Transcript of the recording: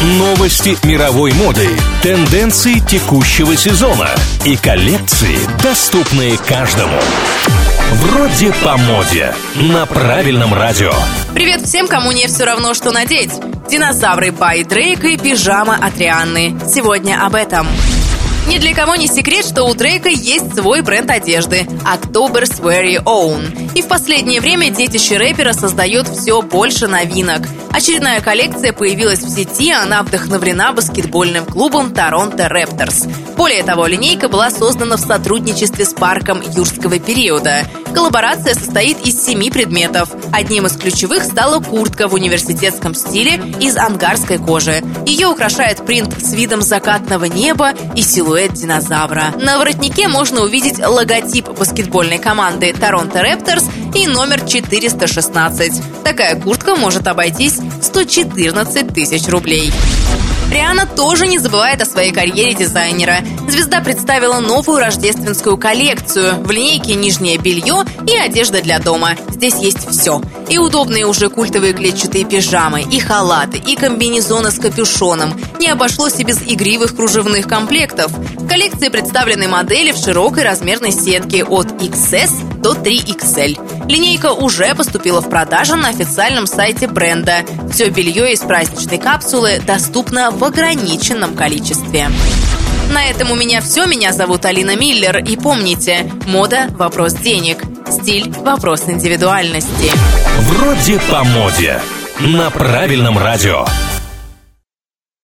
Новости мировой моды, тенденции текущего сезона и коллекции, доступные каждому. Вроде по моде. На правильном радио. Привет всем, кому не все равно, что надеть. Динозавры Бай Дрейк и пижама от Рианны. Сегодня об этом. Ни для кого не секрет, что у Дрейка есть свой бренд одежды – October's Very Own. И в последнее время детище рэпера создает все больше новинок. Очередная коллекция появилась в сети, она вдохновлена баскетбольным клубом Торонто Рэпторс. Более того, линейка была создана в сотрудничестве с парком юрского периода. Коллаборация состоит из семи предметов. Одним из ключевых стала куртка в университетском стиле из ангарской кожи. Ее украшает принт с видом закатного неба и силуэт динозавра. На воротнике можно увидеть логотип баскетбольной команды Торонто Рэпторс и номер 416. Такая куртка может обойтись в 114 тысяч рублей. Риана тоже не забывает о своей карьере дизайнера. Звезда представила новую рождественскую коллекцию. В линейке нижнее белье и одежда для дома. Здесь есть все. И удобные уже культовые клетчатые пижамы, и халаты, и комбинезоны с капюшоном. Не обошлось и без игривых кружевных комплектов. В коллекции представлены модели в широкой размерной сетке от XS до 3XL. Линейка уже поступила в продажу на официальном сайте бренда. Все белье из праздничной капсулы доступно в ограниченном количестве. На этом у меня все. Меня зовут Алина Миллер. И помните, мода – вопрос денег. Стиль – вопрос индивидуальности. Вроде по моде. На правильном радио.